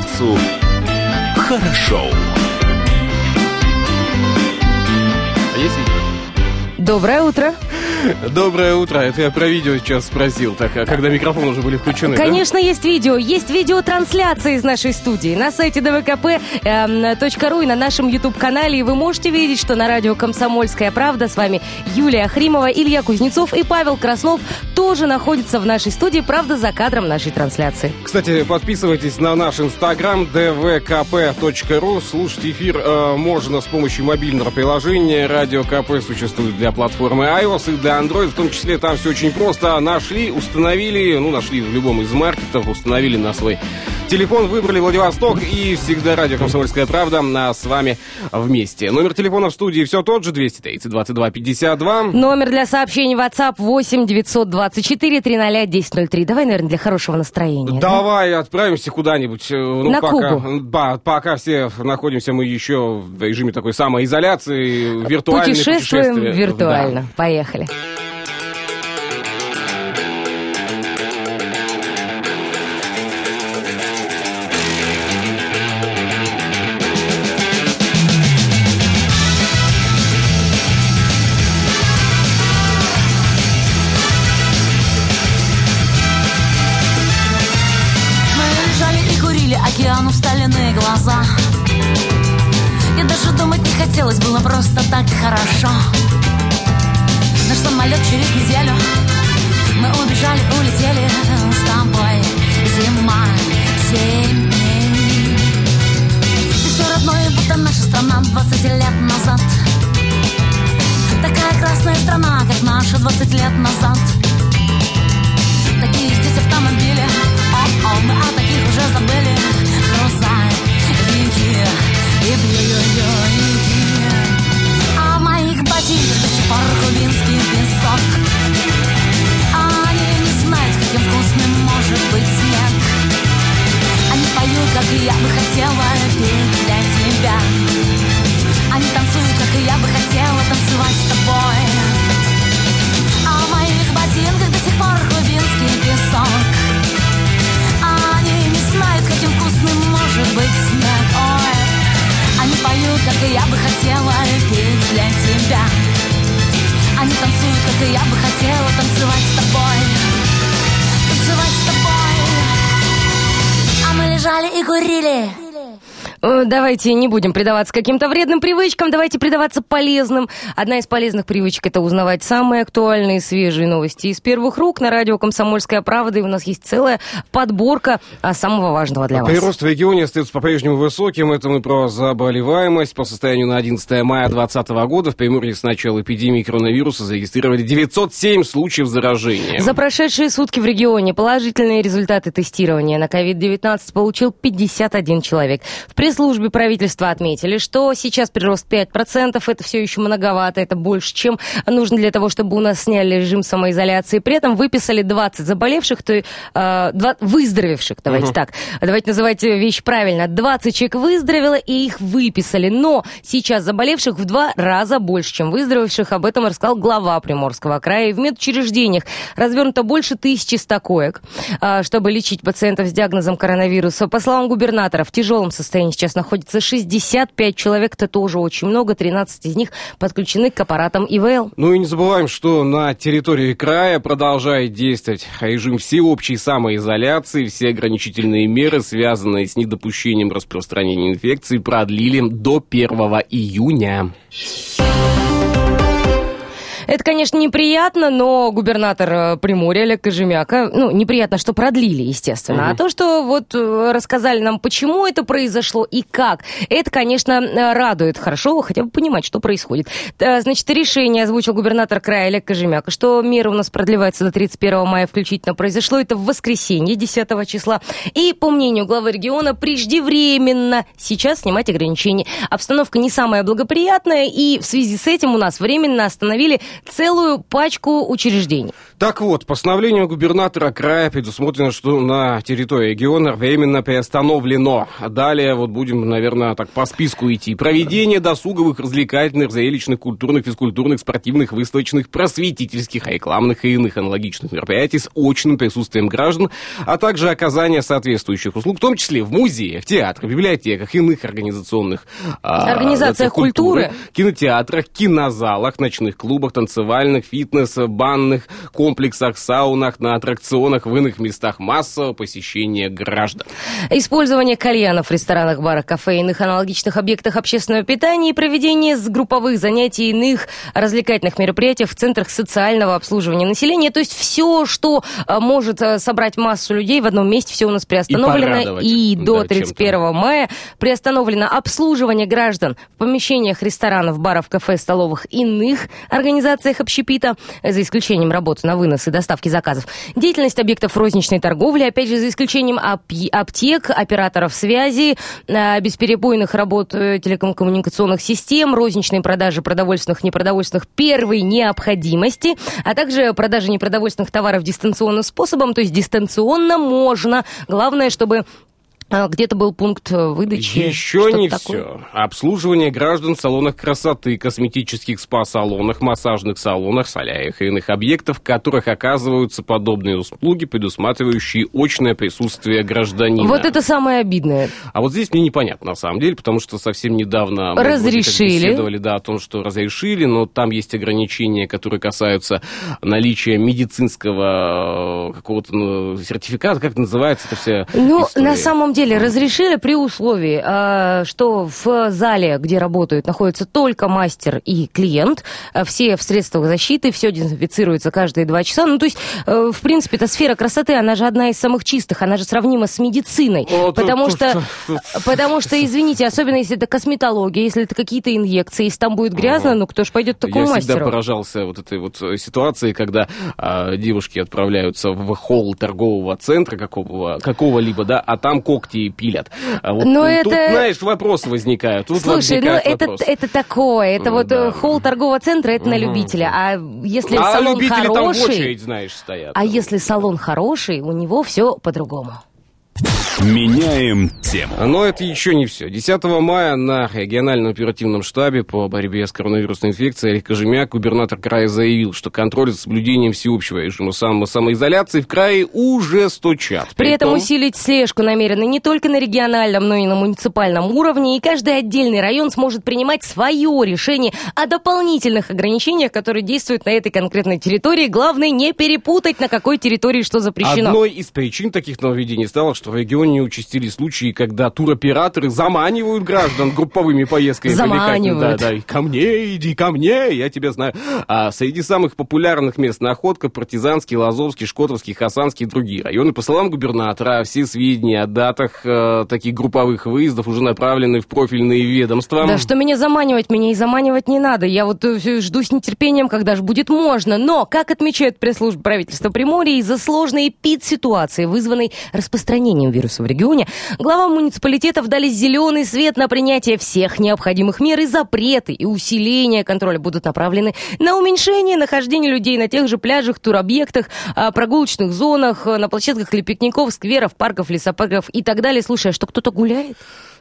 комсомольцу хорошо. Доброе утро. Доброе утро. Это я про видео сейчас спросил. Так, а когда микрофоны уже были включены? да? Конечно, есть видео. Есть видеотрансляция из нашей студии на сайте dvkp.ru и на нашем YouTube-канале. И вы можете видеть, что на радио «Комсомольская правда» с вами Юлия Хримова, Илья Кузнецов и Павел Краснов тоже находятся в нашей студии, правда, за кадром нашей трансляции. Кстати, подписывайтесь на наш инстаграм dvkp.ru. Слушать эфир э, можно с помощью мобильного приложения. Радио КП существует для платформы iOS и для Android. В том числе там все очень просто. Нашли, установили, ну, нашли в любом из маркетов, установили на свой телефон, выбрали Владивосток и всегда радио «Комсомольская правда» а с вами вместе. Номер телефона в студии все тот же, 230 22 52. Номер для сообщений WhatsApp 8 924 300 1003. Давай, наверное, для хорошего настроения. да? Давай отправимся куда-нибудь. э, Ну, На пока, Кубу. Да, пока все находимся мы еще в режиме такой самоизоляции, виртуальной Путешествуем виртуально. Поехали. Мы через неделю. Мы убежали, улетели с тобой. Зима, семь дней. И все родное, будто наша страна 20 лет назад. Такая красная страна, как наша 20 лет назад. Такие здесь автомобили. О-о, мы о таких уже забыли. Грузовики. И бьюйки А в ботинках до сих пор кубинский песок. Они не знают, каким вкусным может быть снег. Они поют, как я бы хотела петь для тебя. Они танцуют, как я бы хотела танцевать с тобой. А в моих ботинках до сих пор кубинский песок. Они не знают, каким вкусным может быть снег. Ой, они поют, как я бы хотела петь тебя. Они танцуют, как и я бы хотела танцевать с тобой. Танцевать с тобой. А мы лежали и курили Давайте не будем предаваться каким-то вредным привычкам, давайте предаваться полезным. Одна из полезных привычек – это узнавать самые актуальные, свежие новости из первых рук на радио «Комсомольская правда». И у нас есть целая подборка а, самого важного для вас. Прирост в регионе остается по-прежнему высоким. Это мы про заболеваемость. По состоянию на 11 мая 2020 года в Приморье с начала эпидемии коронавируса зарегистрировали 907 случаев заражения. За прошедшие сутки в регионе положительные результаты тестирования на COVID-19 получил 51 человек. В пресс-службе правительства отметили, что сейчас прирост 5%, это все еще многовато, это больше, чем нужно для того, чтобы у нас сняли режим самоизоляции. При этом выписали 20 заболевших, то, есть, э, выздоровевших, давайте так. Давайте называть вещь правильно. 20 человек выздоровело, и их выписали. Но сейчас заболевших в два раза больше, чем выздоровевших. Об этом рассказал глава Приморского края. И в медучреждениях развернуто больше 1100 коек, а, чтобы лечить пациентов с диагнозом коронавируса. По словам губернатора, в тяжелом состоянии сейчас находится 65 человек. Это тоже очень много. 13 из них подключены к аппаратам ИВЛ. Ну и не забываем, что на территории края продолжает действовать режим всеобщей самоизоляции. Все ограничительные меры, связанные с недопущением распространения инфекции, продлили до 1 июня. Это, конечно, неприятно, но губернатор э, Приморья Олег Кожемяка, ну, неприятно, что продлили, естественно. А то, что вот э, рассказали нам, почему это произошло и как, это, конечно, э, радует. Хорошо хотя бы понимать, что происходит. Значит, решение озвучил губернатор края Олег Кожемяка, что меры у нас продлеваются до 31 мая включительно. Произошло это в воскресенье 10 числа. И, по мнению главы региона, преждевременно сейчас снимать ограничения. Обстановка не самая благоприятная, и в связи с этим у нас временно остановили целую пачку учреждений. Так вот, постановлением губернатора края предусмотрено, что на территории региона временно приостановлено. Далее вот будем, наверное, так по списку идти. Проведение досуговых, развлекательных, зрелищных, культурных, физкультурных, спортивных, выставочных, просветительских, рекламных и иных аналогичных мероприятий с очным присутствием граждан, а также оказание соответствующих услуг, в том числе в музеях, театрах, библиотеках, иных организационных а, Организациях культуры, культуры, кинотеатрах, кинозалах, ночных клубах, танцевальных, фитнес, банных, комплексах, саунах, на аттракционах, в иных местах массового посещения граждан. Использование кальянов в ресторанах, барах, кафе иных аналогичных объектах общественного питания и проведение групповых занятий иных развлекательных мероприятий в центрах социального обслуживания населения. То есть все, что а, может а, собрать массу людей в одном месте, все у нас приостановлено. И, и до 31 мая приостановлено обслуживание граждан в помещениях ресторанов, баров, кафе, столовых, иных организациях общепита, за исключением работы на вынос и доставки заказов. Деятельность объектов розничной торговли, опять же, за исключением аптек, операторов связи, э, бесперебойных работ э, телекоммуникационных систем, розничной продажи продовольственных, непродовольственных первой необходимости, а также продажи непродовольственных товаров дистанционным способом, то есть дистанционно можно. Главное, чтобы где-то был пункт э, выдачи. Еще не такое. все. Обслуживание граждан в салонах красоты, косметических спа-салонах, массажных салонах, соляях и иных объектов, в которых оказываются подобные услуги, предусматривающие очное присутствие гражданина. Вот это самое обидное. А вот здесь мне непонятно, на самом деле, потому что совсем недавно разрешили. мы беседовали да, о том, что разрешили, но там есть ограничения, которые касаются наличия медицинского э, какого-то ну, сертификата, как называется это все. Ну, история. на самом деле деле разрешили при условии, э, что в зале, где работают, находится только мастер и клиент, э, все в средствах защиты, все дезинфицируется каждые два часа. Ну, то есть, э, в принципе, эта сфера красоты, она же одна из самых чистых, она же сравнима с медициной. О, потому тут, что, тут, тут, потому что, извините, особенно если это косметология, если это какие-то инъекции, если там будет грязно, ну, кто же пойдет к такому Я мастеру? Я всегда поражался вот этой вот ситуации, когда а, девушки отправляются в холл торгового центра какого, какого-либо, да, а там когти ногти пилят. А вот Но тут, это... знаешь, вопросы возникают. Тут Слушай, ну это, это такое. Это вот да. Э, холл торгового центра, это угу. на любителя. А если а салон любители хороший... там в очередь, знаешь, стоят. А если салон хороший, у него все по-другому. Меняем тему. Но это еще не все. 10 мая на региональном оперативном штабе по борьбе с коронавирусной инфекцией Олег Кожемяк, губернатор края, заявил, что контроль за соблюдением всеобщего режима само самоизоляции в крае уже стучат. При, При этом усилить слежку намерены не только на региональном, но и на муниципальном уровне, и каждый отдельный район сможет принимать свое решение о дополнительных ограничениях, которые действуют на этой конкретной территории. Главное не перепутать, на какой территории что запрещено. Одной из причин таких нововведений стало, что в регионе участились случаи, когда туроператоры заманивают граждан групповыми поездками. Заманивают. Да, да, ко мне, иди ко мне, я тебя знаю. А среди самых популярных мест находка Партизанский, Лазовский, Шкотовский, Хасанский и другие районы. По словам губернатора, все сведения о датах э, таких групповых выездов уже направлены в профильные ведомства. Да что меня заманивать, меня и заманивать не надо. Я вот э, жду с нетерпением, когда же будет можно. Но, как отмечает пресс-служба правительства Приморья, из-за сложной эпид-ситуации, вызванной распространением вируса в регионе, главам муниципалитетов дали зеленый свет на принятие всех необходимых мер и запреты и усиление контроля будут направлены на уменьшение нахождения людей на тех же пляжах, туробъектах, а, прогулочных зонах, на площадках для пикников, скверов, парков, лесопарков и так далее. Слушай, а что кто-то гуляет?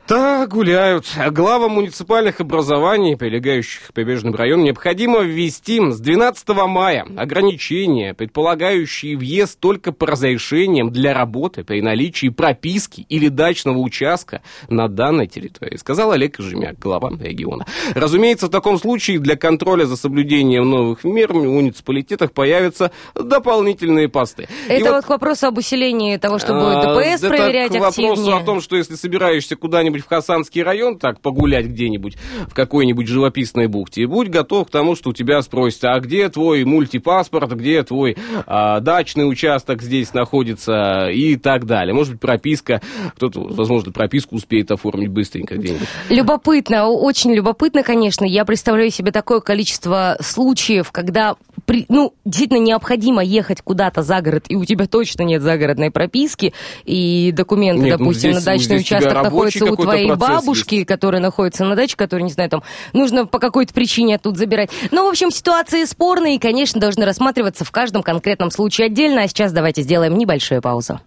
Да, гуляют. Главам муниципальных образований, прилегающих к прибрежным районам, необходимо ввести с 12 мая ограничения, предполагающие въезд только по разрешениям для работы при наличии прописки или дачного участка на данной территории, сказал Олег Кожемяк, глава региона. Разумеется, в таком случае для контроля за соблюдением новых мер в муниципалитетах появятся дополнительные посты. Это вот, вот к вопросу об усилении того, что будет а, ДПС проверять активнее. к вопросу о том, что если собираешься куда-нибудь в Хасанский район, так, погулять где-нибудь в какой-нибудь живописной бухте, и будь готов к тому, что у тебя спросят, а где твой мультипаспорт, где твой а, дачный участок здесь находится и так далее. Может быть, прописка, кто-то, возможно, прописку успеет оформить быстренько где-нибудь. Любопытно, очень любопытно, конечно. Я представляю себе такое количество случаев, когда при, ну, действительно необходимо ехать куда-то за город, и у тебя точно нет загородной прописки, и документы, Нет, ну, допустим, здесь- на дачный здесь участок находятся у твоей бабушки, которая находится на даче, которая, не знаю, там, нужно по какой-то причине оттуда забирать. Ну, в общем, ситуации спорные и, конечно, должны рассматриваться в каждом конкретном случае отдельно. А сейчас давайте сделаем небольшую паузу.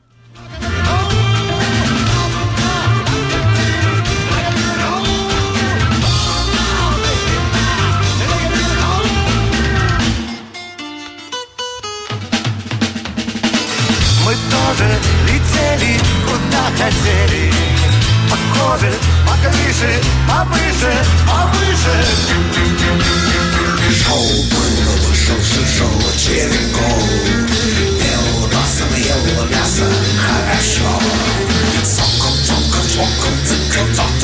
По коже, по крыше, повыше, повыше Шоу было, вышел, шел черекол Ел мясо, ел мясо, хорошо. Соком, соком, соком, циком, цок,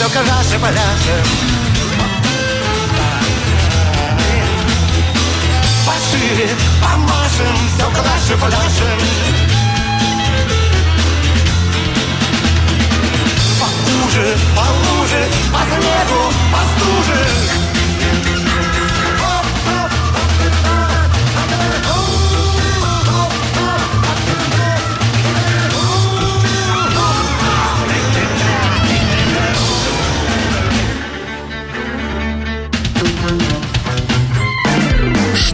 все калаше поляшем Пошире помашем, все Поуже, по луже, по снегу, по стуже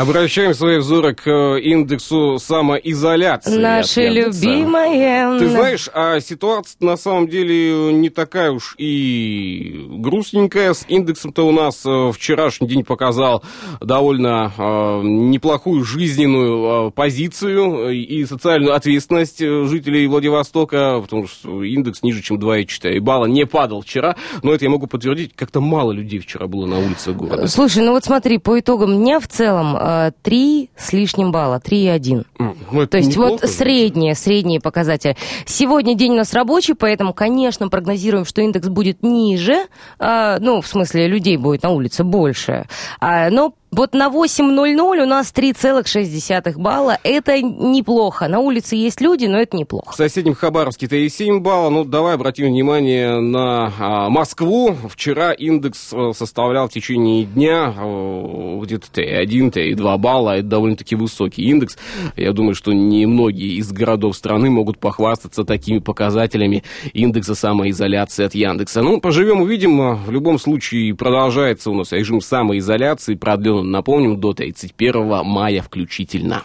Обращаем свои взоры к э, индексу самоизоляции. Яндекса. любимое. Ты знаешь, а ситуация на самом деле не такая уж и грустненькая. С индексом-то у нас э, вчерашний день показал довольно э, неплохую жизненную э, позицию и социальную ответственность э, жителей Владивостока, потому что индекс ниже, чем 2,4 балла не падал вчера. Но это я могу подтвердить, как-то мало людей вчера было на улице города. Слушай, ну вот смотри, по итогам дня в целом э, 3 с лишним балла, 3,1. Ну, То есть вот неплохо же. средние, средние показатели. Сегодня день у нас рабочий, поэтому, конечно, прогнозируем, что индекс будет ниже. А, ну, в смысле, людей будет на улице больше. А, но вот на 8.00 у нас 3,6 балла. Это неплохо. На улице есть люди, но это неплохо. В соседнем Хабаровске 3,7 балла. Ну, давай обратим внимание на а, Москву. Вчера индекс э, составлял в течение дня э, где-то 3,1, 3,2 балла. Это довольно-таки высокий индекс. Я думаю, что немногие из городов страны могут похвастаться такими показателями индекса самоизоляции от Яндекса. Ну, поживем, увидим. А, В любом случае продолжается у нас режим самоизоляции. Продлен, напомним, до 31 мая включительно.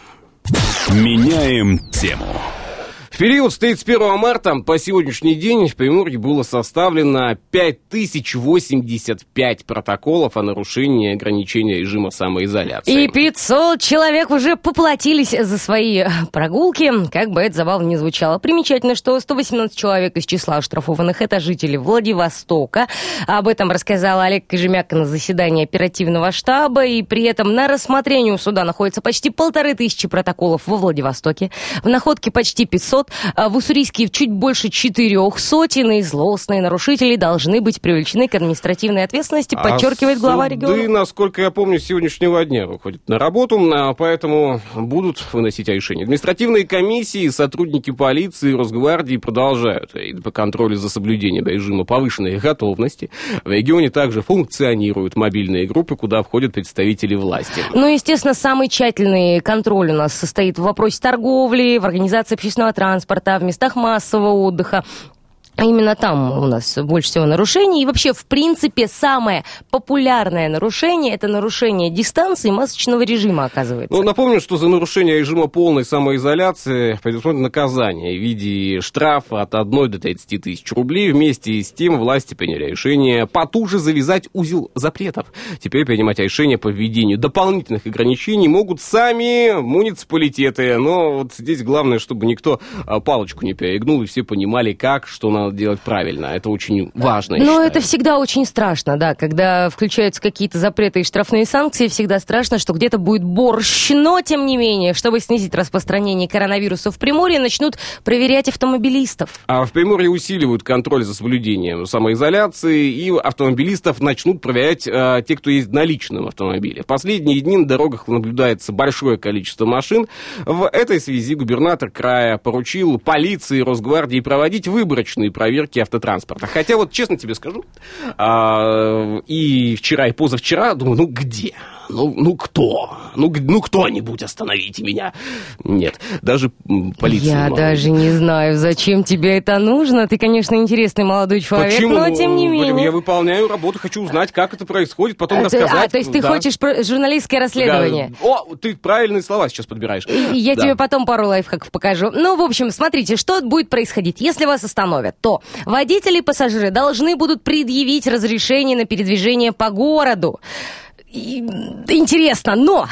Меняем тему. В период с 31 марта по сегодняшний день в Приморье было составлено 5085 протоколов о нарушении ограничения режима самоизоляции. И 500 человек уже поплатились за свои прогулки, как бы это забавно не звучало. Примечательно, что 118 человек из числа оштрафованных это жители Владивостока. Об этом рассказал Олег Кожемяка на заседании оперативного штаба, и при этом на рассмотрении у суда находится почти полторы тысячи протоколов во Владивостоке, в Находке почти 500, а в Уссурийске чуть больше четырех сотен, и злостные нарушители должны быть привлечены к административной ответственности, подчеркивает а глава суды, региона. насколько я помню, с сегодняшнего дня выходят на работу, а, поэтому будут выносить решения. Административные комиссии, сотрудники полиции, Росгвардии продолжают по контролю за соблюдением режима повышенной готовности. В регионе также функционируют мобильные группы, куда входят представители власти. Ну, естественно, самый тщательный контроль у нас состоит в вопросе торговли, в организации общественного транспорта, в местах массового отдыха. А именно там у нас больше всего нарушений. И вообще, в принципе, самое популярное нарушение – это нарушение дистанции масочного режима, оказывается. Ну, напомню, что за нарушение режима полной самоизоляции предусмотрено наказание в виде штрафа от 1 до 30 тысяч рублей. Вместе с тем власти приняли решение потуже завязать узел запретов. Теперь принимать решения по введению дополнительных ограничений могут сами муниципалитеты. Но вот здесь главное, чтобы никто а, палочку не перегнул, и все понимали, как, что надо надо делать правильно. Это очень важно. Но это всегда очень страшно, да, когда включаются какие-то запреты и штрафные санкции, всегда страшно, что где-то будет борщ, но, тем не менее, чтобы снизить распространение коронавируса в Приморье, начнут проверять автомобилистов. А в Приморье усиливают контроль за соблюдением самоизоляции, и автомобилистов начнут проверять а, те, кто ездит на личном автомобиле. В последние дни на дорогах наблюдается большое количество машин. В этой связи губернатор края поручил полиции и Росгвардии проводить выборочные проверки автотранспорта. Хотя вот честно тебе скажу, а, и вчера, и позавчера думаю, ну где? Ну, ну кто? Ну, ну кто-нибудь остановите меня. Нет, даже полиция. Я мало. даже не знаю, зачем тебе это нужно. Ты, конечно, интересный молодой человек, Почему? но тем не Ну, менее. Я выполняю работу, хочу узнать, как это происходит, потом А, ты- рассказать. а, то есть ты Да. хочешь журналистское расследование? Да. О, ты правильные слова сейчас подбираешь. И Я Да. тебе потом пару лайфхаков покажу. Ну, в общем, смотрите, что будет происходить. Если вас остановят, то водители и пассажиры должны будут предъявить разрешение на передвижение по городу. И- Интересно, но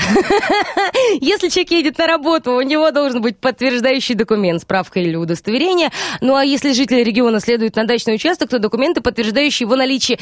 если человек едет на работу, у него должен быть подтверждающий документ, справка или удостоверение. Ну а если жители региона следуют на дачный участок, то документы, подтверждающие его наличие.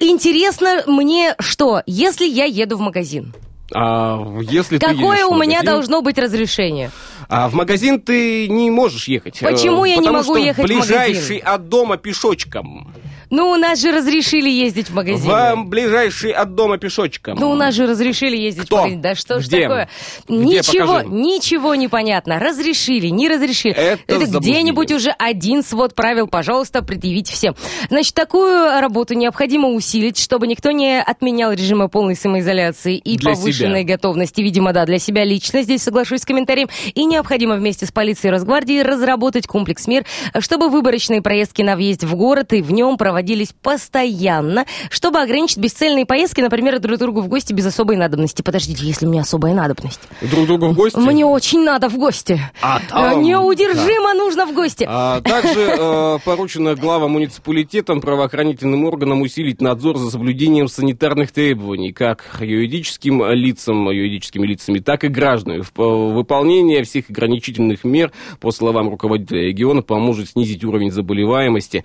Интересно мне что, если я еду в магазин? А, если ты Какое в у меня магазин, должно быть разрешение? А в магазин ты не можешь ехать. Почему э, я не могу ехать в ближайший от дома пешочком. Ну, у нас же разрешили ездить в магазин. В ближайший от дома пешочком. Ну, у нас же разрешили ездить Кто? в магазин. Да что ж Где? такое? Где? Ничего, Покажи. ничего не понятно. Разрешили, не разрешили. Это где-нибудь заблуждение. уже один свод правил, пожалуйста, предъявить всем. Значит, такую работу необходимо усилить, чтобы никто не отменял режима полной самоизоляции и Для повышенной себя. готовности, видимо, да, для себя лично, здесь соглашусь с комментарием, и необходимо вместе с полицией и Росгвардией разработать комплекс мер, чтобы выборочные проездки на въезд в город и в нем проводились постоянно, чтобы ограничить бесцельные поездки, например, друг другу в гости без особой надобности. Подождите, если у меня особая надобность. Друг другу в гости. Мне очень надо в гости. А Э, там- Неудержимо нужно в гости. А также э, поручено главам муниципалитетам, правоохранительным органам усилить надзор за соблюдением санитарных требований, как юридическим лицам, юридическими лицами, так и гражданам. В- э, Выполнение всех ограничительных мер, по словам руководителя региона, поможет снизить уровень заболеваемости.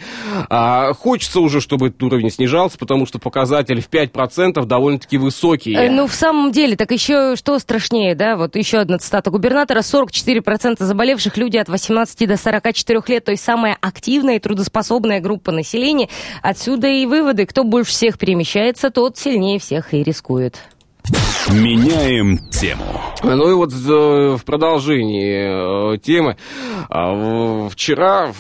А, хочется уже, чтобы этот уровень снижался, потому что показатель в 5% довольно-таки высокий. Э, Ну, в самом деле, так еще что страшнее, да? Вот еще одна цитата губернатора. 44% заболевших люди от 18 до 44 лет, то есть самая активная и трудоспособная группа населения. Отсюда и выводы. Кто больше всех перемещается, тот сильнее всех и рискует. Меняем тему. Ну и вот э, в продолжении э, темы. а, Вчера,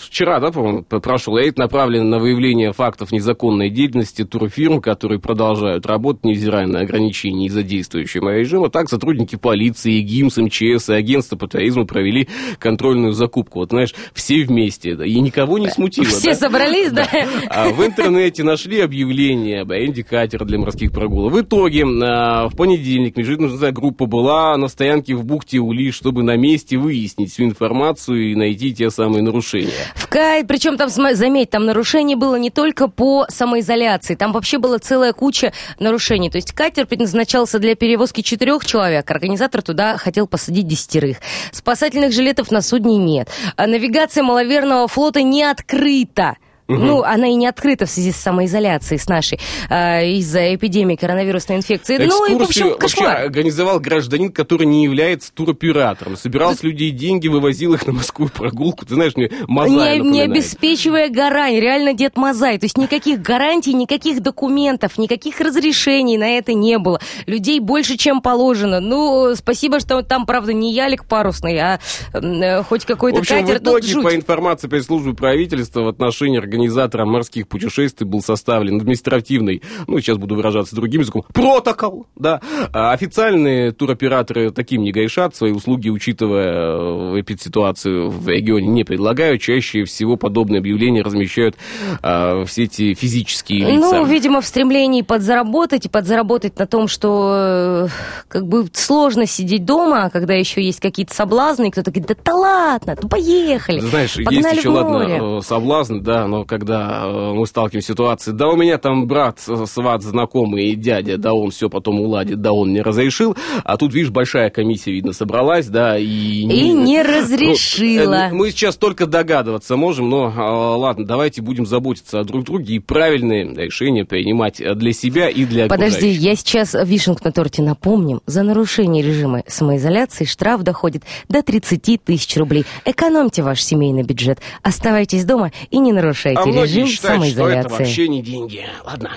вчера, да, по-моему, прошел рейд, направленный на выявление фактов незаконной деятельности турфирм, которые продолжают работать, невзирая на ограничения из-за действующего режима. Так, сотрудники полиции, ГИМС, МЧС и агентство по туризму провели контрольную закупку. Вот, знаешь, все вместе, да, и никого не смутило. Все да? собрались, да? А в интернете нашли объявление об аренде катера для морских прогулок. В итоге в понедельник международная группа была на стоянке в бухте Ули, чтобы на месте выяснить всю информацию и найти те самые нарушения. В Кай, причем там, заметь, там нарушений было не только по самоизоляции, там вообще была целая куча нарушений. То есть катер предназначался для перевозки четырех человек, организатор туда хотел посадить десятерых. Спасательных жилетов на судне нет. А навигация маловерного флота не открыта. Ну, она и не открыта в связи с самоизоляцией с нашей а, из-за эпидемии коронавирусной инфекции. Ну и, в общем, вообще кошмар. организовал гражданин, который не является туроператором. Собирал с людей деньги, вывозил их на морскую прогулку. Ты знаешь, мне Мазай не, не обеспечивая гарантий, реально Дед Мазай. То есть никаких гарантий, никаких документов, никаких разрешений на это не было. Людей больше, чем положено. Ну, спасибо, что там, правда, не ялик парусный, а э, хоть какой-то катер. в итоге, по информации пресс-службы правительства, в отношении организатора морских путешествий был составлен административный, ну, сейчас буду выражаться другим языком, протокол, да. А официальные туроператоры таким не грешат, свои услуги, учитывая э, эпидситуацию в регионе, не предлагают. Чаще всего подобные объявления размещают а, все эти физические лица. Ну, видимо, в стремлении подзаработать и подзаработать на том, что э, как бы сложно сидеть дома, а когда еще есть какие-то соблазны, и кто-то говорит, да, да ладно, ну поехали. Знаешь, погнали есть еще, в море». ладно, э, соблазн, да, но когда э, мы сталкиваемся с ситуацией, да у меня там брат, э, сват, знакомый и дядя, да он все потом уладит, да он не разрешил, а тут, видишь, большая комиссия, видно, собралась, да, и... И не разрешила. Ну, э, мы сейчас только догадываться можем, но э, ладно, давайте будем заботиться о друг друге и правильные решения принимать для себя и для Подожди, я сейчас вишенку на торте напомним. За нарушение режима самоизоляции штраф доходит до 30 тысяч рублей. Экономьте ваш семейный бюджет. Оставайтесь дома и не нарушайте А многие режим считают, что это самоизоляции. вообще не деньги. Ладно.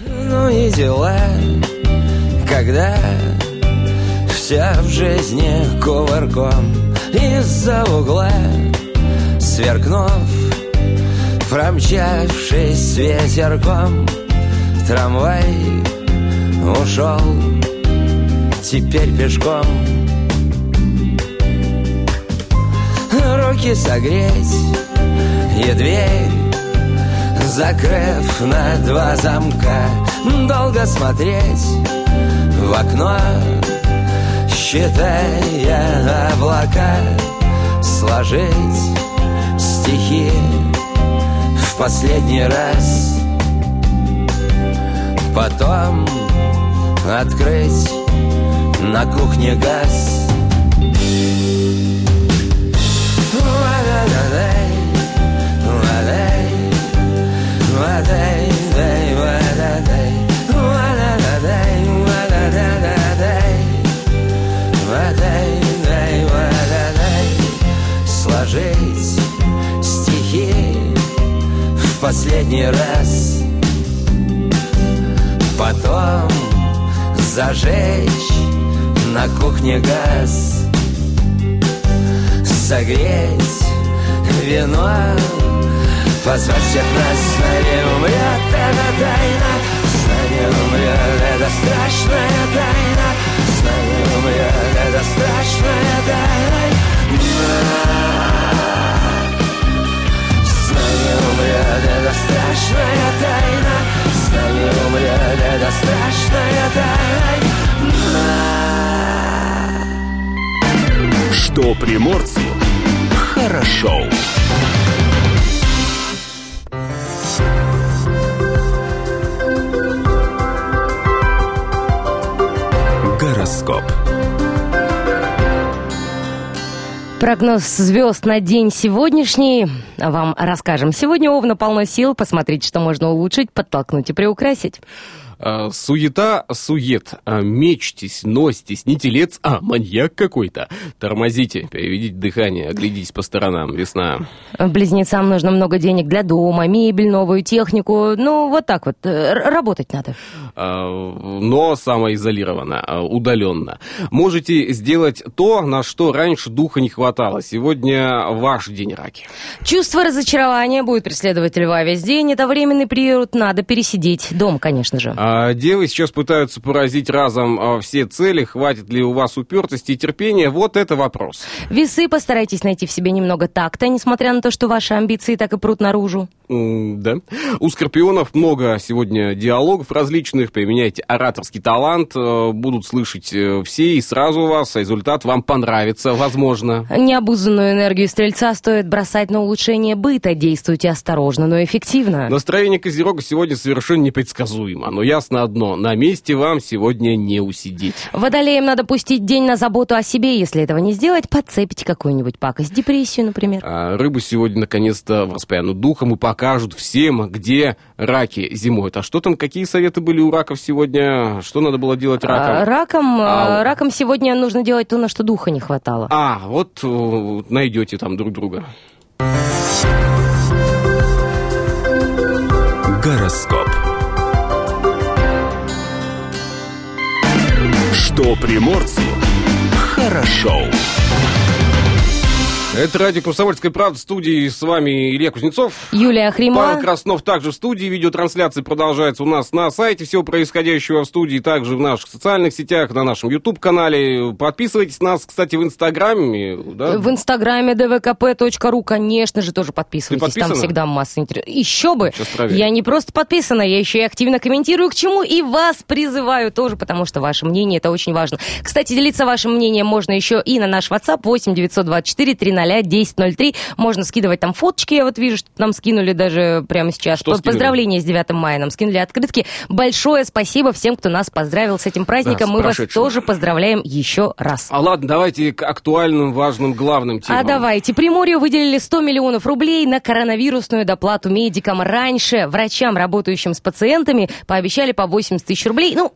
Ну и дела, когда вся в жизни кувырком из-за угла, сверкнув, промчавшись ветерком, трамвай ушел теперь пешком. Руки согреть и дверь Закрыв на два замка. Долго смотреть в окно Считая облака. Сложить стихи В последний раз. Потом открыть на кухне газ. Ла-ла-ла-лай, Сложить стихи в последний раз. Потом зажечь на кухне газ. Согреть вино Позвать всех нас с умрет эта тайна. С нами умрет эта страшная тайна. С нами умрет эта страшная тайна. Что приморцу хорошо. Гороскоп. Прогноз звезд на день сегодняшний вам расскажем. Сегодня Овна полно сил. Посмотрите, что можно улучшить, подтолкнуть и приукрасить. А, Суета, сует. А, Мечтесь, носитесь, не телец, а маньяк какой-то. Тормозите, переведите дыхание, оглядитесь по сторонам. Весна. Близнецам нужно много денег для дома, мебель, новую технику. Ну, вот так вот. э, Работать надо. А, но самоизолированно, удаленно. Можете сделать то, на что раньше духа не хватало. Сегодня ваш день раки. Чувство разочарования будет преследовать льва весь день. Это временный период, надо пересидеть. Дом, конечно же. А, Девы сейчас пытаются поразить разом а, все цели. Хватит ли у вас упертости и терпения? Вот это вопрос. Весы, постарайтесь найти в себе немного такта, несмотря на то, что ваши амбиции так и прут наружу. Да. У скорпионов много сегодня диалогов различных. Применяйте ораторский талант. э, Будут слышать э, все и сразу вас. а Результат вам понравится, возможно. Необузданную энергию стрельца стоит бросать на улучшение быта. Действуйте осторожно, но эффективно. Настроение Козерога сегодня совершенно непредсказуемо. Но ясно одно. На месте вам сегодня не усидеть. Водолеям надо пустить день на заботу о себе. Если этого не сделать, подцепите какую-нибудь пакость. Депрессию, например. А рыбы сегодня наконец-то воспрянут духом и покажут всем, где раки зимуют. А что там, какие советы были у раков сегодня? Что надо было делать А, ракам? раком, А, а, раком сегодня нужно делать то, на что духа не хватало. А, вот э, найдете там друг друга. Гороскоп. Что приморцу хорошо. Это радио «Комсомольская правда» в студии с вами Илья Кузнецов. Юлия Хрима. Павел Краснов также в студии. Видеотрансляция продолжается у нас на сайте всего происходящего в студии, также в наших социальных сетях, на нашем YouTube-канале. Подписывайтесь на нас, кстати, в Инстаграме. Да? В инстаграме dvkp.ru, конечно же, тоже подписывайтесь. Там всегда масса интересов. Еще бы! Я не просто подписана, я еще и активно комментирую, к чему и вас призываю тоже, потому что ваше мнение это очень важно. Кстати, делиться вашим мнением можно еще и на наш WhatsApp 8 924 300 а 1003. Можно скидывать там фоточки, я вот вижу, что нам скинули даже прямо сейчас. Что По- скинули? Поздравления с 9 мая нам скинули открытки. Большое спасибо всем, кто нас поздравил с этим праздником. Да, Мы вас тоже поздравляем еще раз. А ладно, давайте к актуальным, важным, главным темам. А давайте. Приморью выделили 100 миллионов рублей на коронавирусную доплату медикам. Раньше врачам, работающим с пациентами, пообещали по 80 тысяч рублей. Ну,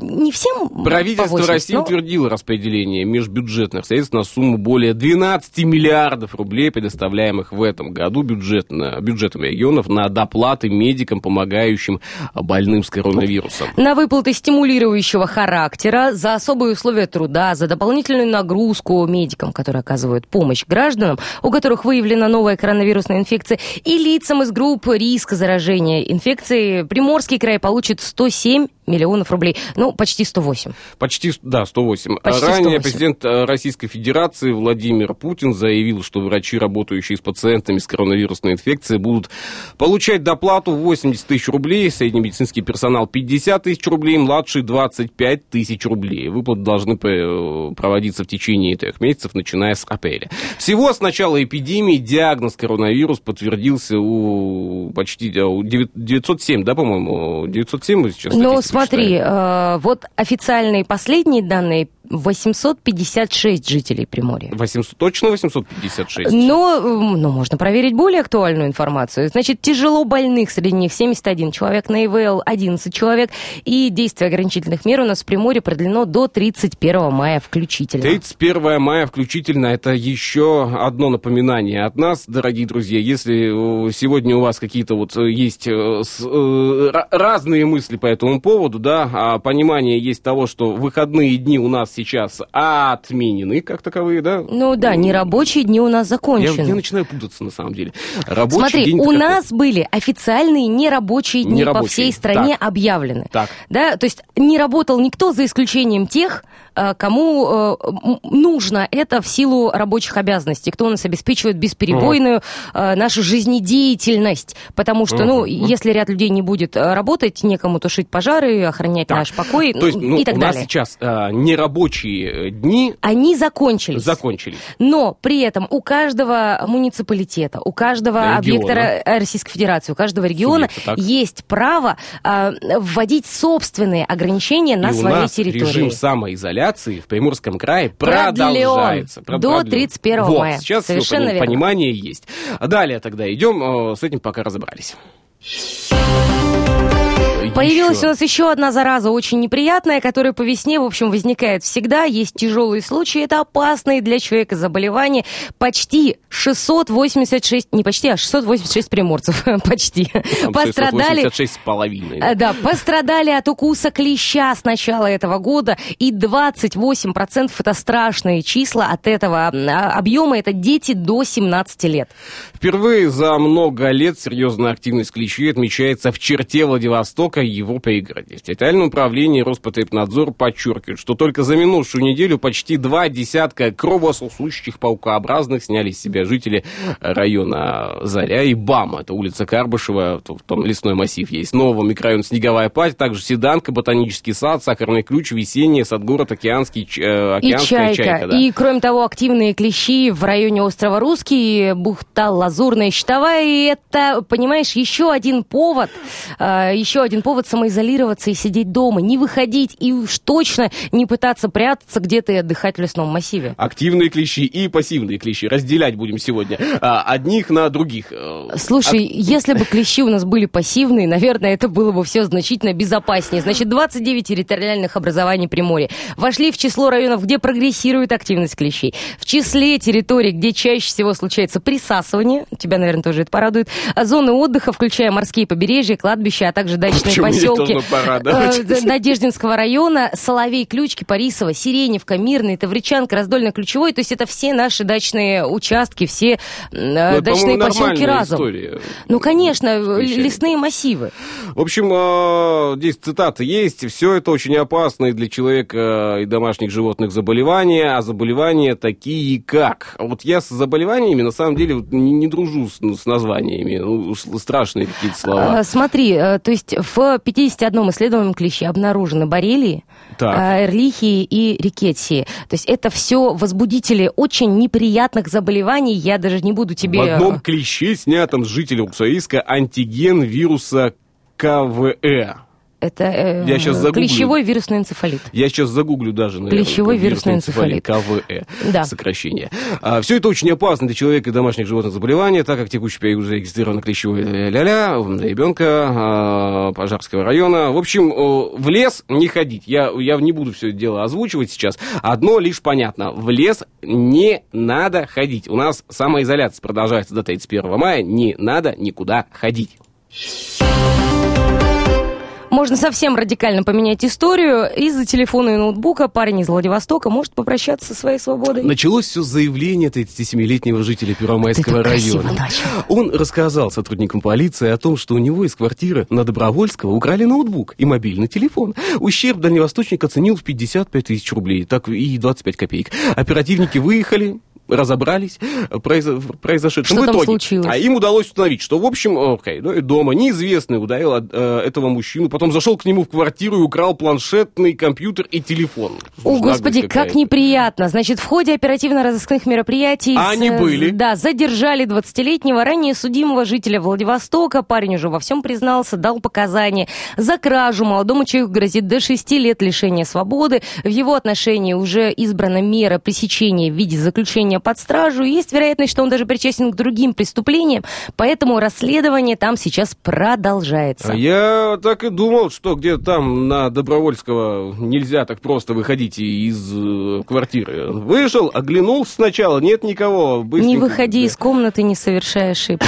не всем Правительство 80, России но- утвердило распределение межбюджетных средств на сумму более 12 миллиардов рублей, предоставляемых в этом году бюджетно, бюджетом регионов на доплаты медикам, помогающим больным с коронавирусом. на выплаты стимулирующего характера, за особые условия труда, за дополнительную нагрузку медикам, которые оказывают помощь гражданам, у которых выявлена новая коронавирусная инфекция, и лицам из групп риска заражения инфекцией, Приморский край получит 107 миллионов рублей. Ну, почти 108. Почти, да, 108. Почти Ранее 108. президент э, Российской Федерации Владимир Путин заявил, что врачи, работающие с пациентами с коронавирусной инфекцией, будут получать доплату 80 тысяч рублей, средний медицинский персонал 50 тысяч рублей, младший 25 тысяч рублей. Выплаты должны э, проводиться в течение трех месяцев, начиная с апреля. Всего с начала эпидемии диагноз коронавирус подтвердился у почти э, у 9 907, да, по-моему, 907 мы сейчас Ну, смотри, э, вот официальные последние данные 856 жителей Приморья. 800, точно 856? Но, ну, можно проверить более актуальную информацию. Значит, тяжело больных среди них 71 человек, на ИВЛ 11 человек. И действие ограничительных мер у нас в Приморье продлено до 31 мая включительно. 31 мая включительно, это еще одно напоминание от нас, дорогие друзья. Если э, сегодня у вас какие-то вот э, есть э, разные мысли по этому поводу, да, а понимание есть того, что выходные дни у нас сейчас отменены как таковые, да? Ну да, нерабочие дни у нас Я, закончены. я начинаю путаться, на самом деле. Рабочий Смотри, день у какой? нас были официальные нерабочие дни по Нерабочие. всей стране Так. объявлены. Так. Да, то есть не работал никто за исключением тех, э, кому э, нужно это в силу рабочих обязанностей, кто у нас обеспечивает бесперебойную э, нашу жизнедеятельность. Потому что, ну, если ряд людей не будет работать, некому тушить пожары, охранять Так. наш покой То есть, ну, и так у нас далее. сейчас э, нерабочие э, дни Они закончились. закончились. Но при этом у каждого муниципалитета, у каждого Региона. объекта Ро- Российской Федерации, у каждого региона Субъекта, есть право а, вводить собственные ограничения на и у своей нас территории. режим самоизоляции в Приморском крае Продлен продолжается. до Продлен. 31 вот, мая. Сейчас Совершенно верно. понимание есть. Далее тогда идем, э, с этим пока разобрались. Появилась Еще. у нас еще одна зараза, очень неприятная, которая по весне, в общем, возникает всегда. Есть тяжелые случаи, это опасные для человека заболевания. Почти 686, не почти, а 686 приморцев, почти, Там пострадали 686 с половиной. А, Да, пострадали от укуса клеща с начала этого года, и 28% это страшные числа от этого а, объема, это дети до 17 лет. Впервые за много лет серьезная активность клещей отмечается в черте Владивостока и его пригороде. В территориальном управлении Роспотребнадзор подчеркивает, что только за минувшую неделю почти два десятка кровососущих паукообразных сняли с себя жители района Заря и БАМ. Это улица Карбышева, там лесной массив есть. Нового микрорайон Снеговая Пать, также Седанка, Ботанический сад, Сахарный ключ, Весенний, Садгород, Океанский, э, И Океанская чайка. да. И, кроме того, активные клещи в районе острова Русский, бухта Лазурная, Щитовая. И это, понимаешь, еще один повод, э, еще один повод самоизолироваться и сидеть дома, не выходить и уж точно не пытаться прятаться где-то и отдыхать в лесном массиве. Активные клещи и пассивные клещи. Разделять будем сегодня. А, одних на других. Э, Слушай, если бы клещи у нас были пассивные, наверное, это было бы все значительно безопаснее. Значит, 29 территориальных образований Приморья вошли в число районов, где прогрессирует активность клещей. В числе территорий, где чаще всего случается присасывание, тебя, наверное, тоже это порадует, а зоны отдыха, включая морские побережья, кладбища, а также дачные Порадовать? э, Надеждинского района, Соловей, Ключ, Кипарисово, Сиреневка, Мирный, Тавричанка, Раздольно-Ключевой. То есть это все наши дачные участки, все Ну, э, это, дачные поселки разом. Ну, конечно, Включали. лесные массивы. В общем, э, здесь цитата есть. Все это очень опасно и для человека и домашних животных заболевания, а заболевания такие как. Вот я с заболеваниями, на самом деле, не, не дружу с, с названиями. Ну, страшные какие-то слова. А, Смотри, э, то есть в В 51 исследованном клеще обнаружены боррелии, Так. э, эрлихии и рикетсии. То есть это все возбудители очень неприятных заболеваний. Я даже не буду тебе... В одном клеще, снятом с жителя Уссурийска, антиген вируса КВЭ. Это э, Я щас загуглю. клещевой вирусный энцефалит. Я сейчас загуглю даже, наверное. Клещевой вирусный энцефалит. КВЭ. Да. Сокращение. все это очень опасно для человека и домашних животных заболеваний, так как текущий период зарегистрировано клещевой ля-ля для ребенка а, Пожарского района. В общем, в лес не ходить. Я, я не буду все это дело озвучивать сейчас. Одно лишь понятно. В лес не надо ходить. У нас самоизоляция продолжается до 31 мая. Не надо никуда ходить. Можно совсем радикально поменять историю. Из-за телефона и ноутбука парень из Владивостока может попрощаться со своей свободой. Началось все с заявления 37-летнего жителя Первомайского района. Он рассказал сотрудникам полиции о том, что у него из квартиры на Добровольского украли ноутбук и мобильный телефон. Ущерб дальневосточник оценил в 55 тысяч рублей, так и 25 копеек. Оперативники выехали, разобрались в произошедшем Что в там итоге. случилось? А им удалось установить, что, в общем, окей, ну и дома неизвестный ударил э, этого мужчину, потом зашел к нему в квартиру и украл планшетный компьютер и телефон. О, Наглость господи, как неприятно. Значит, в ходе оперативно-розыскных мероприятий... А они с- были? Да, задержали 20-летнего, ранее судимого жителя Владивостока. Парень уже во всем признался, дал показания. За кражу молодому человеку грозит до 6 лет лишения свободы. В его отношении уже избрана мера пресечения в виде заключения под стражу. Есть вероятность, что он даже причастен к другим преступлениям, поэтому расследование там сейчас продолжается. А я так и думал, что где-то там на Добровольского нельзя так просто выходить из э, квартиры. Вышел, оглянулся сначала, нет никого. Не быстренько- выходи из комнаты, не совершая ошибки.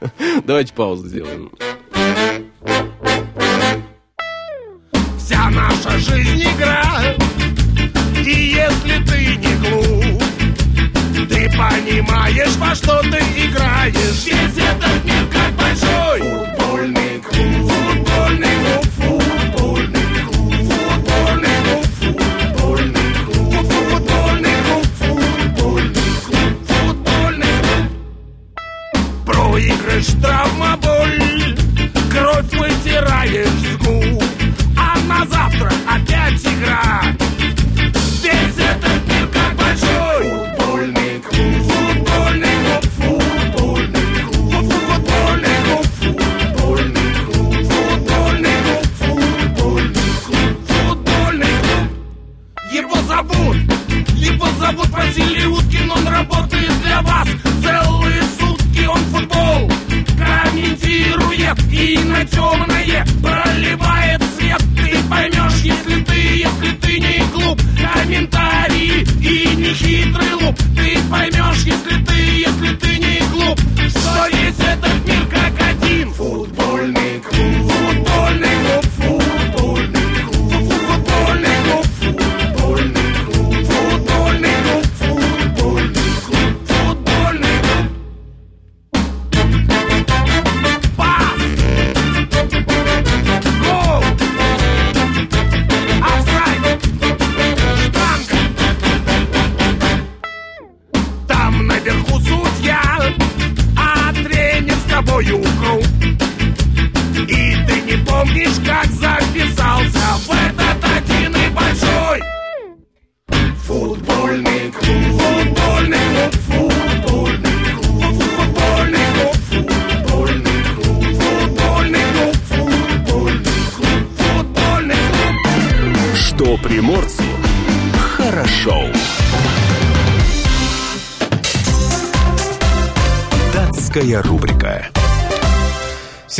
Давайте паузу сделаем. Вся наша жизнь игра И если ты не глуп понимаешь, во что ты играешь. Весь этот мир как большой. Футбольный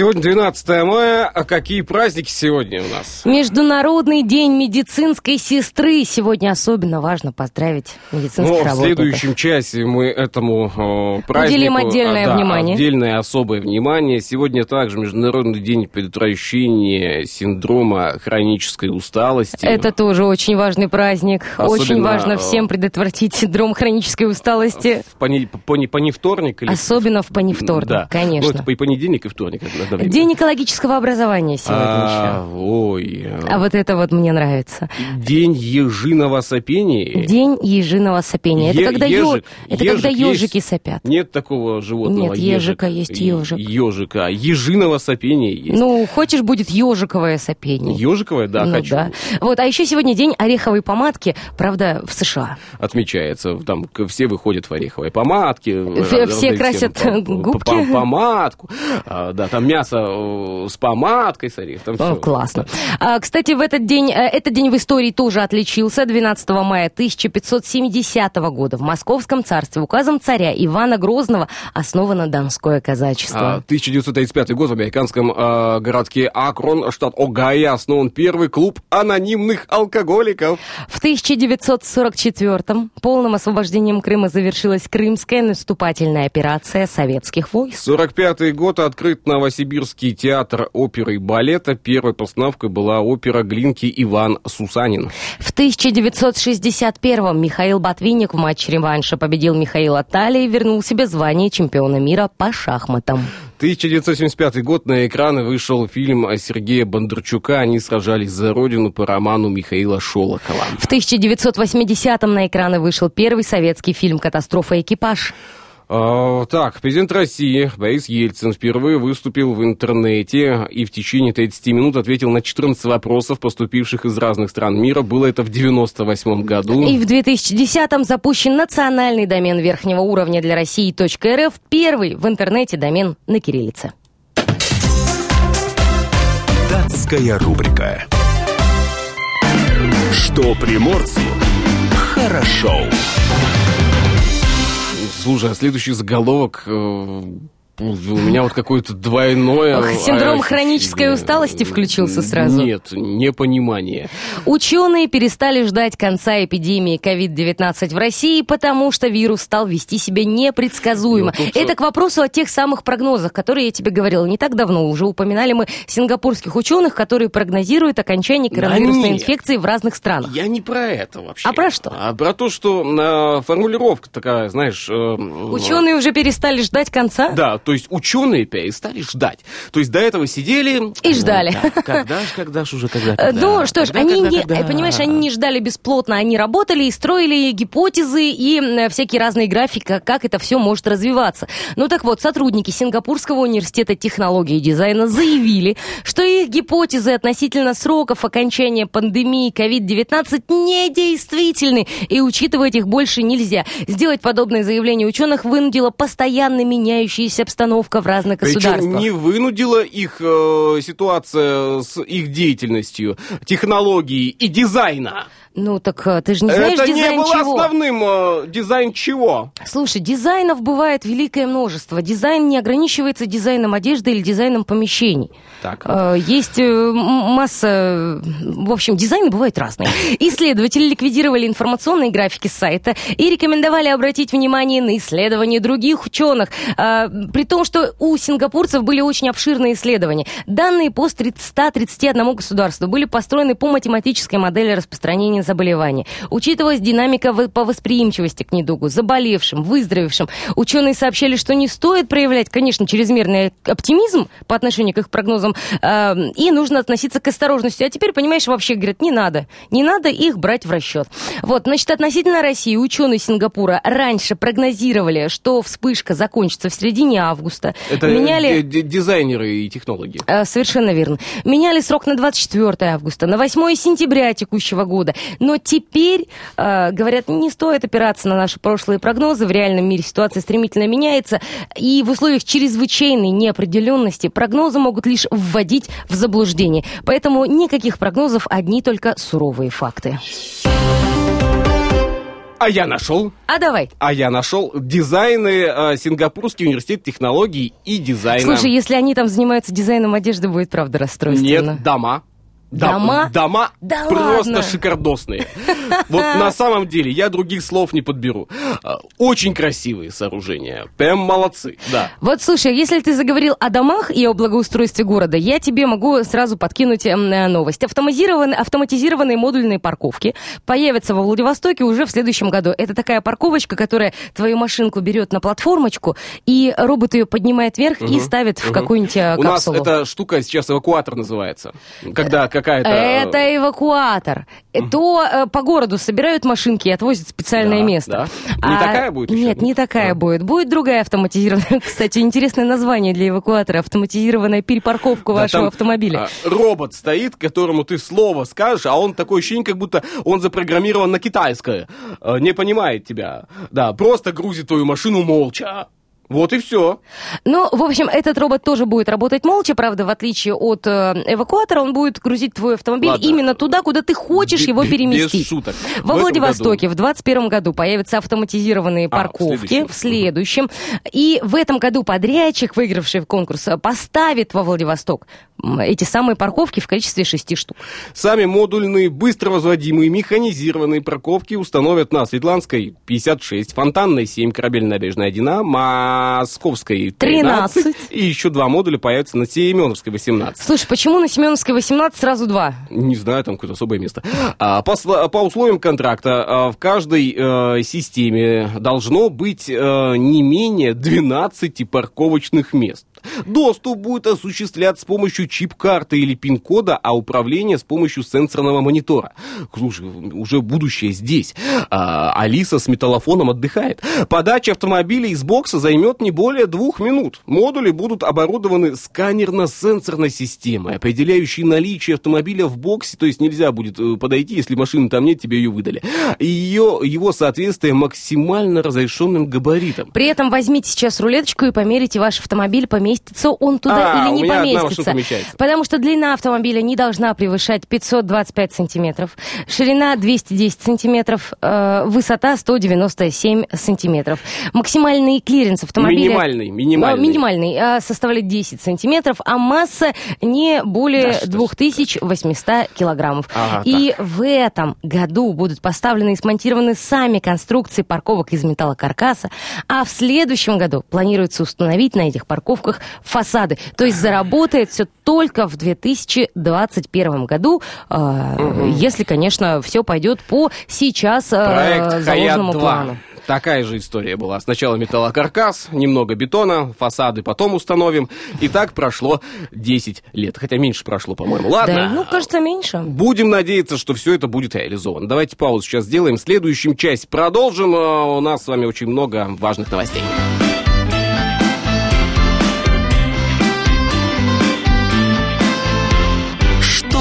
Сегодня 12 мая, а какие праздники сегодня у нас? Международный день медицинской сестры. Сегодня особенно важно поздравить медицинских Ну, в работников. следующем часе мы этому э, празднику... Уделим отдельное а, да, внимание. отдельное особое внимание. Сегодня также Международный день предотвращения синдрома хронической усталости. Это тоже очень важный праздник. очень Особенно, важно э, всем предотвратить синдром хронической усталости. В пони, пони- поневторник или... Особенно в поневторник, Да. конечно. Ну, это и понедельник, и вторник. Одновременно. День экологического образования сегодня А, Ой. еще. А вот это вот мне нравится. День ежиного сопения. День ежиного сопения. Это Е- когда, ежик. ё- это когда Ежик есть? ежики сопят. Нет такого животного. Нет, ежика есть ежик. Ежика. Ежиного сопения есть. Ну, хочешь, будет ежиковое сопение. Ежиковое, да, ну, хочу. да. Вот, а еще сегодня день ореховой помадки, правда, в США. Отмечается. Там все выходят в ореховой помадке. Все- раздают все красят губки. по- Помадку. А, Да, там мясо э, с помадкой, с орехом. Там О, всё. классно. А, кстати, в этот день, э, этот день в истории тоже отличился. 12 мая 1570 года в Московском царстве указом царя Ивана Грозного основано Донское А, казачество. 1935 год в американском э, городке Акрон, штат Огайо, основан первый клуб анонимных алкоголиков. В 1944-м полным освобождением Крыма завершилась Крымская наступательная операция советских войск. 45 год открыт Новосибирский театр оперы и балета. Первой постановкой была опера Глинки Иван Сусанин. В 1961-м Михаил Ботвинник в матче реванша победил Михаила Талия и вернул себе звание чемпиона мира по шахматам. 1975 год на экраны вышел фильм Сергея Бондарчука «Они сражались за родину» по роману Михаила Шолохова. В 1980-м на экраны вышел первый советский фильм «Катастрофа экипаж». А, так, президент России Борис Ельцин впервые выступил в интернете и в течение 30 минут ответил на 14 вопросов, поступивших из разных стран мира. Было это в 98 году. И в 2010-м запущен национальный домен верхнего уровня для России .рф, первый в интернете домен на кириллице. Датская рубрика. Что приморцу хорошо. Слушай, а следующий заголовок... э, у меня вот какое-то двойное... Ох, синдром хронической усталости включился сразу. Нет, непонимание. Ученые перестали ждать конца эпидемии COVID-19 в России, потому что вирус стал вести себя непредсказуемо. Ну, тут- Это к вопросу о тех самых прогнозах, которые я тебе говорила не так давно. Уже упоминали мы сингапурских ученых, которые прогнозируют окончание коронавирусной инфекции в разных странах. Я не про это вообще. А про что? А про то, что э, формулировка такая, знаешь... э, Ученые уже перестали ждать конца? Да, то есть ученые перестали ждать. То есть до этого сидели... И ждали. Да, когда ж, когда ж уже, когда, когда? Ну что ж, Когда, они когда, не, когда? понимаешь, они не ждали бесплотно, они работали и строили гипотезы и всякие разные графики, как- это все может развиваться. Ну так вот, сотрудники Сингапурского университета технологии и дизайна заявили, что их гипотезы относительно сроков окончания пандемии COVID-19 недействительны, и учитывать их больше нельзя. Сделать подобное заявление ученых вынудила постоянно меняющаяся обстановка в разных государствах. Причем не вынудила их э, ситуация с их деятельностью, технологии и дизайна. Ну так э, ты же не знаешь Это не дизайн было чего? основным э, дизайн чего? Слушай, дизайнов бывает великое множество. Дизайн не ограничивается дизайном одежды или дизайном помещений. Так. Э, Есть э, масса... э, В общем, дизайны бывают разные. Исследователи ликвидировали информационные графики с сайта и рекомендовали обратить внимание на исследования других ученых. А, При том, что у сингапурцев были очень обширные исследования. Данные по 30 131 государству были построены по математической модели распространения заболевания. Учитывалась динамика по восприимчивости к недугу, заболевшим, выздоровевшим. Ученые сообщали, что не стоит проявлять, конечно, чрезмерный оптимизм по отношению к их прогнозам, э, и нужно относиться к осторожности. А теперь, понимаешь, вообще, говорят, не надо. Не надо их брать в расчет. Вот, значит, относительно России ученые Сингапура раньше прогнозировали, что вспышка закончится в середине августа. Это Меняли... ди- ди- дизайнеры и технологи. Э, Совершенно верно. Меняли срок на 24 августа, на 8 сентября текущего года. Но теперь, э, говорят, не стоит опираться на наши прошлые прогнозы. В реальном мире ситуация стремительно меняется. И в условиях чрезвычайной неопределенности прогнозы могут лишь вводить в заблуждение. Поэтому никаких прогнозов, одни только суровые факты. А я нашел, А давай. а я нашел дизайны э, Сингапурский университет технологий и дизайна. Слушай, если они там занимаются дизайном одежды, будет правда расстройственно. Нет, дома. Дома? Дома Да просто ладно? шикардосные. Вот на самом деле, я других слов не подберу. А, Очень красивые сооружения. Прям молодцы, да. Вот слушай, если ты заговорил о домах и о благоустройстве города, я тебе могу сразу подкинуть эм, э, новость. Автоматизированные, автоматизированные модульные парковки появятся во Владивостоке уже в следующем году. Это такая парковочка, которая твою машинку берет на платформочку, и робот ее поднимает вверх и ставит в какую-нибудь э, У нас капсулу. эта штука сейчас эвакуатор называется. Когда какая-то... э, Это эвакуатор. Э, То э, по городу собирают машинки и отвозят в специальное Да, место. да. Не такая будет еще, Нет, не такая А. будет. Будет другая автоматизированная. Кстати, интересное название для эвакуатора. Автоматизированная переparковка Да, вашего там, автомобиля. а, робот стоит, которому ты слово скажешь, а он такое ощущение, как будто он запрограммирован на китайское. Не понимает тебя. Да, просто грузит твою машину молча. Вот и все. Ну, в общем, этот робот тоже будет работать молча, правда, в отличие от э, эвакуатора, он будет грузить твой автомобиль Ладно. именно туда, куда ты хочешь его переместить. без шуток. В Во этом Владивостоке в 2021 году появятся автоматизированные А, в парковки следующем. в следующем. И в этом году подрядчик, выигравший конкурс, э, поставит во Владивосток эти самые парковки в количестве шести штук. Сами модульные, быстро возводимые, механизированные парковки установят на Светланской 56, Фонтанной 7, Корабельная набережная 1, Московской 13, 13. и еще два модуля появятся на Семеновской 18. Слушай, почему на Семеновской 18 сразу два? Не знаю, там какое-то особое место. А, по, по условиям контракта а, в каждой э, системе должно быть э, не менее 12 парковочных мест. Доступ будет осуществляться с помощью чип-карты или пин-кода, а управление с помощью сенсорного монитора. Слушай, уже будущее здесь. А, Алиса с металлофоном отдыхает. Подача автомобиля из бокса займет не более двух минут. Модули будут оборудованы сканерно-сенсорной системой, определяющей наличие автомобиля в боксе, то есть нельзя будет э, подойти, если машины там нет, тебе ее выдали. Ее, его соответствие максимально разрешенным габаритам. При этом возьмите сейчас рулеточку и померите ваш автомобиль, поместится он туда А, или не поместится. Потому что длина автомобиля не должна превышать 525 сантиметров, ширина 210 сантиметров, э, высота 197 сантиметров. Максимальный клиренс автомобиля... Минимальный, минимальный. Минимальный, э, составляет 10 сантиметров, а масса не более Да что ж 2800 килограммов. Ага, И в этом году будут поставлены и смонтированы сами конструкции парковок из металлокаркаса, а в следующем году планируется установить на этих парковках фасады. То есть заработает все только в 2021 году, э, если, конечно, все пойдет по сейчас э, Проект заложенному Хаят-2. плану. Такая же история была. Сначала металлокаркас, немного бетона, фасады потом установим. И так прошло 10 лет. Хотя меньше прошло, по-моему. Ладно. Да, ну, кажется, меньше. Будем надеяться, что все это будет реализовано. Давайте паузу сейчас сделаем. Следующим часть продолжим. А У нас с вами очень много важных новостей.